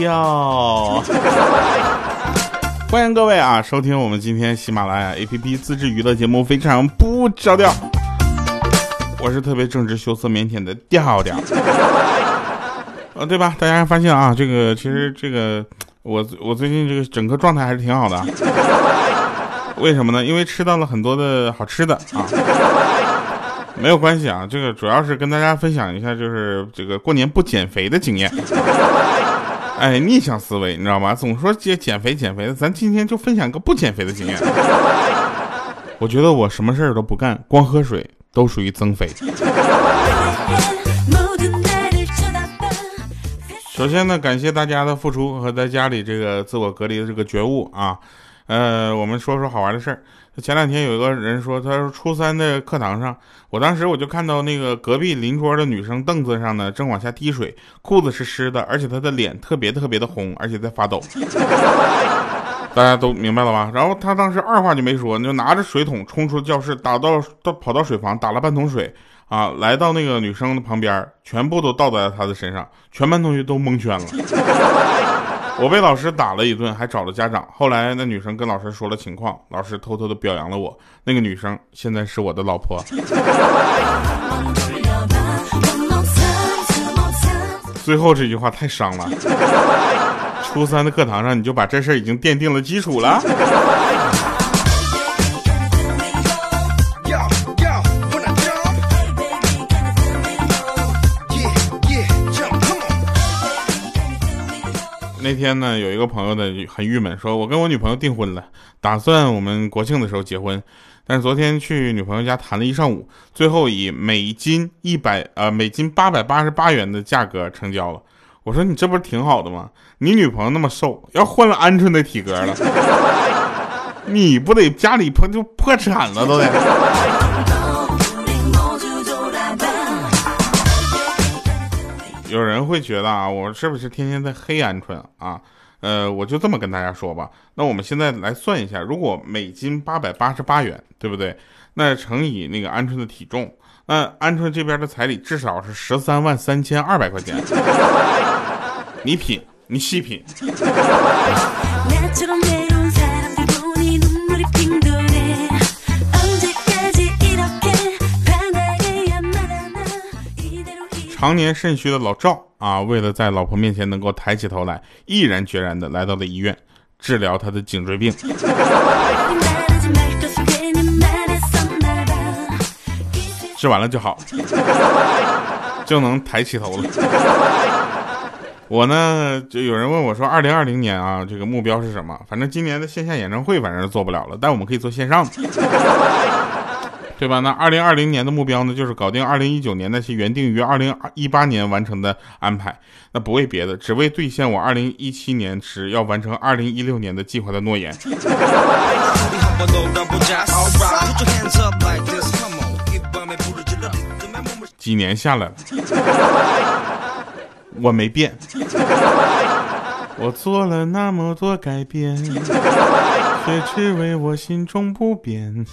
掉。欢迎各位啊，收听我们今天喜马拉雅 APP 自制娱乐节目《非常不着调》，我是特别正直、羞涩、腼腆的调调。呃，对吧？大家发现啊，这个其实这个我我最近这个整个状态还是挺好的。为什么呢？因为吃到了很多的好吃的啊。没有关系啊，这个主要是跟大家分享一下，就是这个过年不减肥的经验。哎，逆向思维，你知道吗？总说减减肥减肥的，咱今天就分享个不减肥的经验。我觉得我什么事儿都不干，光喝水都属于增肥。首先呢，感谢大家的付出和在家里这个自我隔离的这个觉悟啊。呃，我们说说好玩的事儿。前两天有一个人说，他说初三的课堂上，我当时我就看到那个隔壁邻桌的女生凳子上呢，正往下滴水，裤子是湿的，而且她的脸特别特别的红，而且在发抖。大家都明白了吧？然后他当时二话就没说，就拿着水桶冲出教室，打到到跑到水房打了半桶水啊，来到那个女生的旁边，全部都倒在了她的身上，全班同学都蒙圈了。我被老师打了一顿，还找了家长。后来那女生跟老师说了情况，老师偷偷的表扬了我。那个女生现在是我的老婆。最后这句话太伤了。初三的课堂上你就把这事已经奠定了基础了。那天呢，有一个朋友呢很郁闷，说我跟我女朋友订婚了，打算我们国庆的时候结婚，但是昨天去女朋友家谈了一上午，最后以每斤一百呃每斤八百八十八元的价格成交了。我说你这不是挺好的吗？你女朋友那么瘦，要换了鹌鹑的体格了，你不得家里破就破产了都得。有人会觉得啊，我是不是天天在黑鹌鹑啊？呃，我就这么跟大家说吧。那我们现在来算一下，如果每斤八百八十八元，对不对？那乘以那个鹌鹑的体重，那鹌鹑这边的彩礼至少是十三万三千二百块钱。你品，你细品。常年肾虚的老赵啊，为了在老婆面前能够抬起头来，毅然决然的来到了医院，治疗他的颈椎病。治完了就好，就能抬起头了。我呢，就有人问我说，二零二零年啊，这个目标是什么？反正今年的线下演唱会反正是做不了了，但我们可以做线上的。对吧？那二零二零年的目标呢，就是搞定二零一九年那些原定于二零一八年完成的安排。那不为别的，只为兑现我二零一七年时要完成二零一六年的计划的诺言。几年下来了，我没变，我做了那么多改变，却只为我心中不变。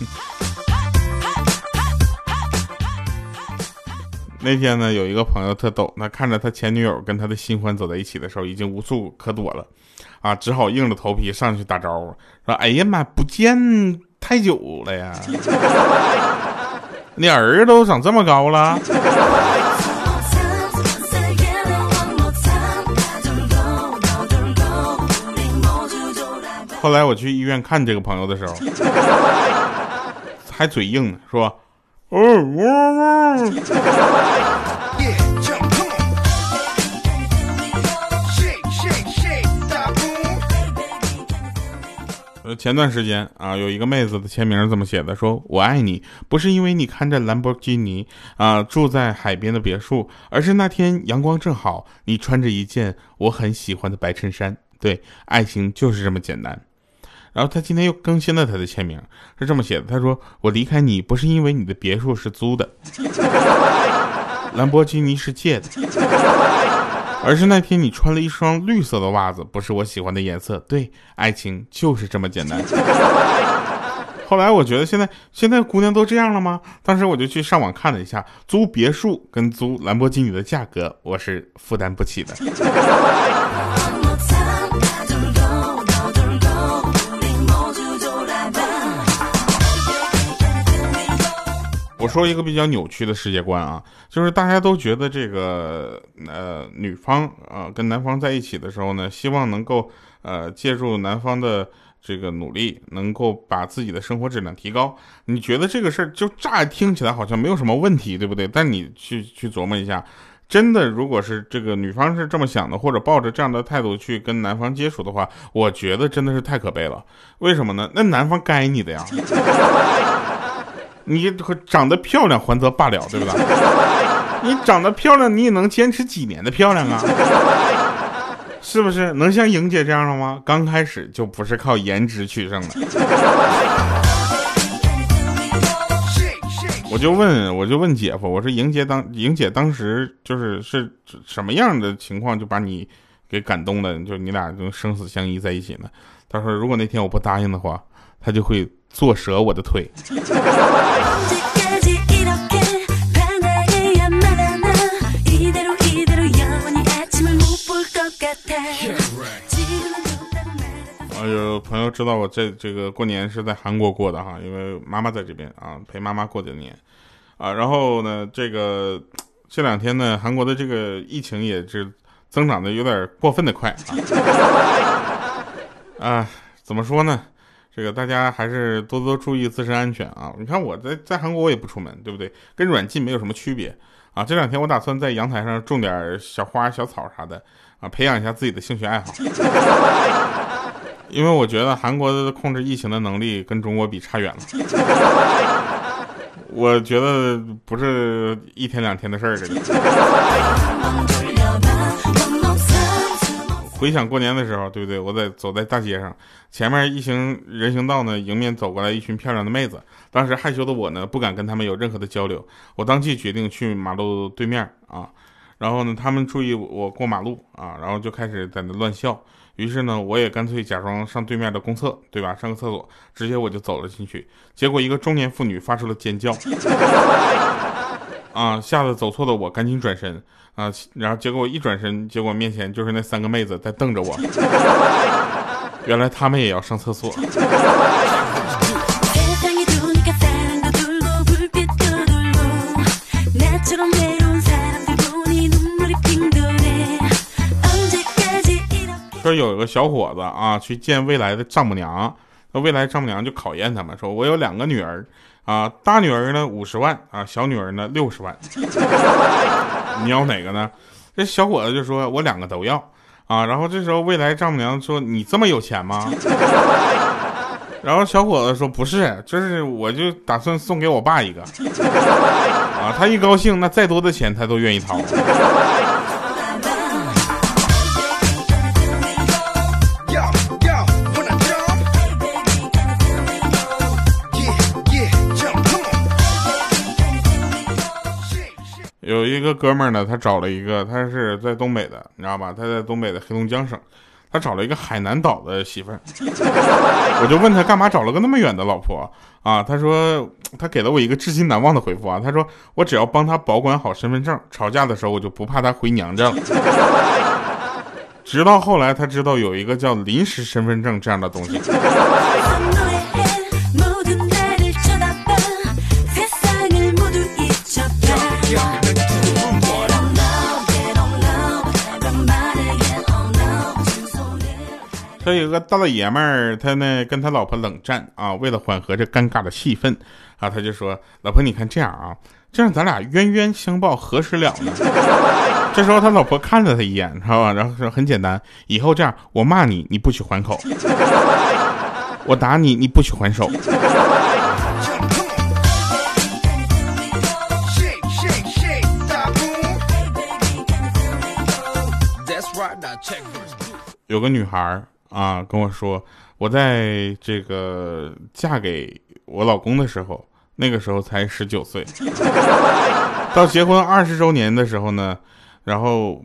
那天呢，有一个朋友特逗，他看着他前女友跟他的新欢走在一起的时候，已经无处可躲了，啊，只好硬着头皮上去打招呼，说：“哎呀妈，不见太久了呀，你儿子都长这么高了。”后来我去医院看这个朋友的时候，还嘴硬呢，说。嗯嗯。呃，前段时间啊，有一个妹子的签名这么写的：说我爱你，不是因为你看着兰博基尼啊，住在海边的别墅，而是那天阳光正好，你穿着一件我很喜欢的白衬衫。对，爱情就是这么简单。然后他今天又更新了他的签名，是这么写的：他说我离开你不是因为你的别墅是租的，兰博基尼是借的，而是那天你穿了一双绿色的袜子，不是我喜欢的颜色。对，爱情就是这么简单。后来我觉得现在现在姑娘都这样了吗？当时我就去上网看了一下，租别墅跟租兰博基尼的价格，我是负担不起的。说一个比较扭曲的世界观啊，就是大家都觉得这个呃女方啊跟男方在一起的时候呢，希望能够呃借助男方的这个努力，能够把自己的生活质量提高。你觉得这个事儿就乍听起来好像没有什么问题，对不对？但你去去琢磨一下。真的，如果是这个女方是这么想的，或者抱着这样的态度去跟男方接触的话，我觉得真的是太可悲了。为什么呢？那男方该你的呀，你长得漂亮还则罢了，对不对？你长得漂亮，你也能坚持几年的漂亮啊？是不是？能像莹姐这样的吗？刚开始就不是靠颜值取胜的。我就问，我就问姐夫，我说莹姐当莹姐当时就是是什么样的情况，就把你给感动的，就你俩就生死相依在一起呢？他说，如果那天我不答应的话，他就会坐折我的腿。啊有朋友知道我这这个过年是在韩国过的哈，因为妈妈在这边啊，陪妈妈过的年，啊，然后呢，这个这两天呢，韩国的这个疫情也是增长的有点过分的快啊，啊，怎么说呢？这个大家还是多多注意自身安全啊！你看我在在韩国我也不出门，对不对？跟软禁没有什么区别啊！这两天我打算在阳台上种点小花小草啥的啊，培养一下自己的兴趣爱好。因为我觉得韩国的控制疫情的能力跟中国比差远了，我觉得不是一天两天的事儿。这个。回想过年的时候，对不对？我在走在大街上，前面一行人行道呢，迎面走过来一群漂亮的妹子。当时害羞的我呢，不敢跟他们有任何的交流。我当即决定去马路对面啊，然后呢，他们注意我过马路啊，然后就开始在那乱笑。于是呢，我也干脆假装上对面的公厕，对吧？上个厕所，直接我就走了进去。结果一个中年妇女发出了尖叫，啊，吓得走错的我赶紧转身啊，然后结果我一转身，结果面前就是那三个妹子在瞪着我。原来他们也要上厕所。说有一个小伙子啊，去见未来的丈母娘，那未来丈母娘就考验他们，说我有两个女儿啊，大女儿呢五十万啊，小女儿呢六十万，你要哪个呢？这小伙子就说，我两个都要啊。然后这时候未来丈母娘说，你这么有钱吗？然后小伙子说，不是，就是我就打算送给我爸一个 啊，他一高兴，那再多的钱他都愿意掏。一个哥们儿呢，他找了一个，他是在东北的，你知道吧？他在东北的黑龙江省，他找了一个海南岛的媳妇儿。我就问他干嘛找了个那么远的老婆啊？他说他给了我一个至今难忘的回复啊。他说我只要帮他保管好身份证，吵架的时候我就不怕他回娘家了。直到后来他知道有一个叫临时身份证这样的东西。他有个大老爷们儿，他呢跟他老婆冷战啊，为了缓和这尴尬的气氛啊，他就说：“老婆，你看这样啊，这样咱俩冤冤相报何时了呢？” 这时候他老婆看了他一眼，知道吧？然后说：“很简单，以后这样，我骂你，你不许还口；我打你，你不许还手。”有个女孩啊，跟我说，我在这个嫁给我老公的时候，那个时候才十九岁，到结婚二十周年的时候呢，然后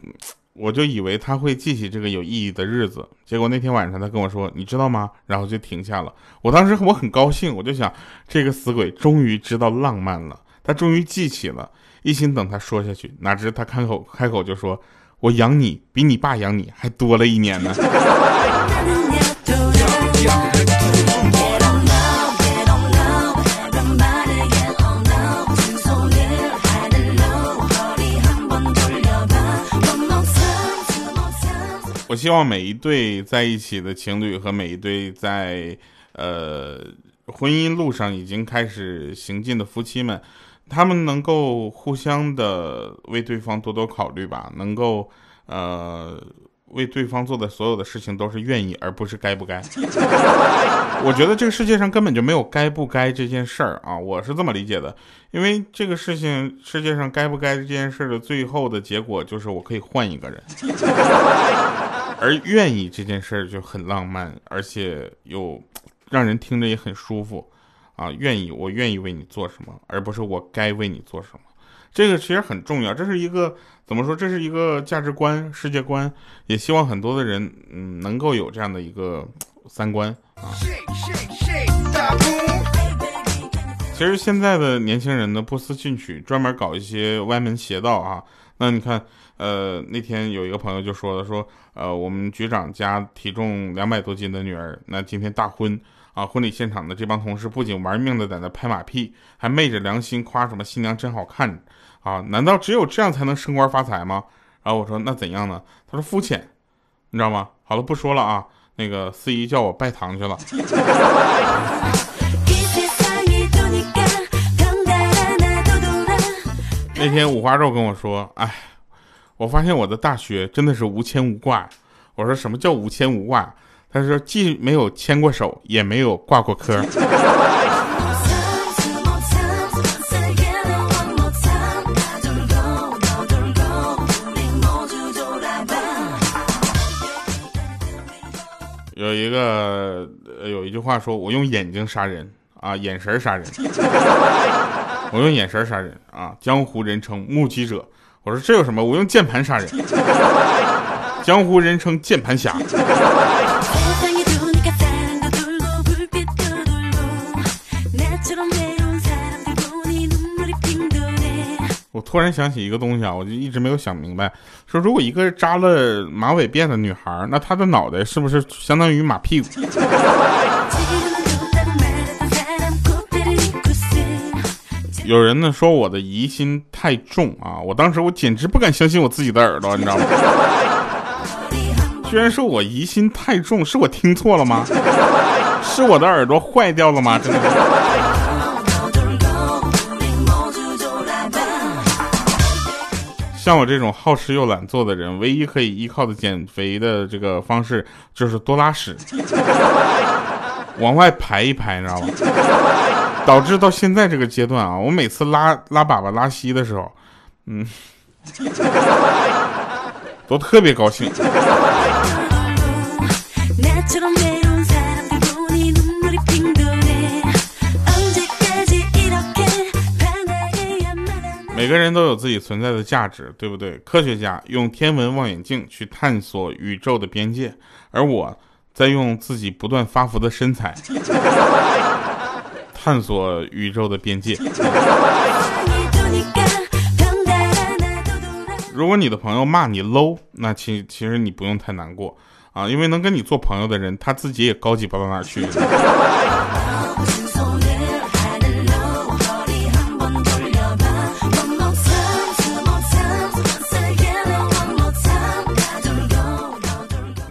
我就以为他会记起这个有意义的日子，结果那天晚上他跟我说，你知道吗？然后就停下了。我当时我很高兴，我就想，这个死鬼终于知道浪漫了，他终于记起了，一心等他说下去，哪知他开口开口就说，我养你比你爸养你还多了一年呢。我希望每一对在一起的情侣和每一对在呃婚姻路上已经开始行进的夫妻们他们能够互相的为对方多多考虑吧，能够呃。为对方做的所有的事情都是愿意，而不是该不该。我觉得这个世界上根本就没有该不该这件事儿啊，我是这么理解的。因为这个事情，世界上该不该这件事的最后的结果就是我可以换一个人，而愿意这件事儿就很浪漫，而且又让人听着也很舒服啊。愿意，我愿意为你做什么，而不是我该为你做什么。这个其实很重要，这是一个怎么说？这是一个价值观、世界观，也希望很多的人，嗯，能够有这样的一个三观啊。其实现在的年轻人呢，不思进取，专门搞一些歪门邪道啊。那你看，呃，那天有一个朋友就说了，说，呃，我们局长家体重两百多斤的女儿，那今天大婚啊，婚礼现场的这帮同事不仅玩命的在那拍马屁，还昧着良心夸什么新娘真好看。啊，难道只有这样才能升官发财吗？然后我说那怎样呢？他说肤浅，你知道吗？好了，不说了啊。那个司仪叫我拜堂去了。那天五花肉跟我说，哎，我发现我的大学真的是无牵无挂。我说什么叫无牵无挂？他说既没有牵过手，也没有挂过科。有一个有一句话说，我用眼睛杀人啊，眼神杀人。我用眼神杀人啊，江湖人称目击者。我说这有什么？我用键盘杀人，江湖人称键盘侠。突然想起一个东西啊，我就一直没有想明白。说如果一个扎了马尾辫的女孩，那她的脑袋是不是相当于马屁股？有人呢说我的疑心太重啊，我当时我简直不敢相信我自己的耳朵，你知道吗？居然说我疑心太重，是我听错了吗？是我的耳朵坏掉了吗？真的。像我这种好吃又懒做的人，唯一可以依靠的减肥的这个方式就是多拉屎，往外排一排，你知道吗？导致到现在这个阶段啊，我每次拉拉粑粑拉稀的时候，嗯，都特别高兴。每个人都有自己存在的价值，对不对？科学家用天文望远镜去探索宇宙的边界，而我在用自己不断发福的身材 探索宇宙的边界。如果你的朋友骂你 low，那其其实你不用太难过啊，因为能跟你做朋友的人，他自己也高级不到哪去。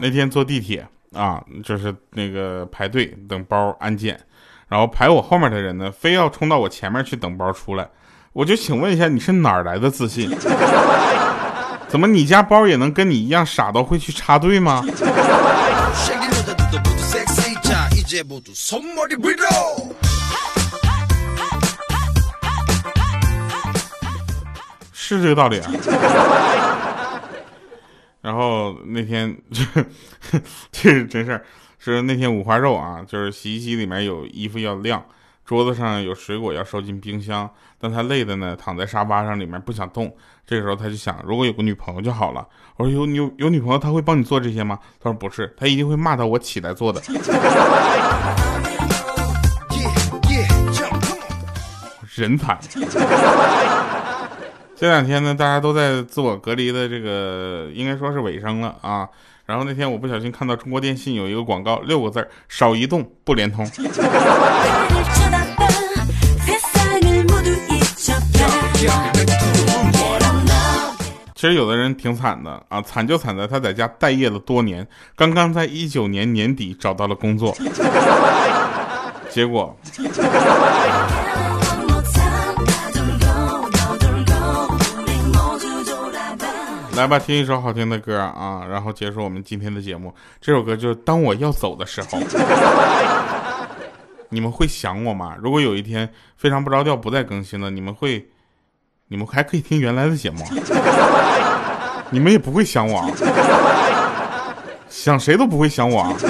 那天坐地铁啊，就是那个排队等包安检，然后排我后面的人呢，非要冲到我前面去等包出来。我就请问一下，你是哪儿来的自信？怎么你家包也能跟你一样傻到会去插队吗？是这个道理啊。然后那天，这是真事儿，是那天五花肉啊，就是洗衣机里面有衣服要晾，桌子上有水果要收进冰箱，但他累的呢，躺在沙发上里面不想动。这个时候他就想，如果有个女朋友就好了。我说有有有女朋友，他会帮你做这些吗？他说不是，他一定会骂到我起来做的。人才。这两天呢，大家都在自我隔离的这个，应该说是尾声了啊。然后那天我不小心看到中国电信有一个广告，六个字儿：少移动不联通。其实有的人挺惨的啊，惨就惨在他在家待业了多年，刚刚在一九年年底找到了工作，结果。来吧，听一首好听的歌啊，然后结束我们今天的节目。这首歌就是《当我要走的时候》。你们会想我吗？如果有一天非常不着调不再更新了，你们会，你们还可以听原来的节目。你们也不会想我，想谁都不会想我。在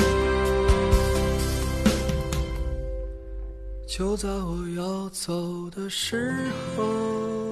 就在我要走的时候。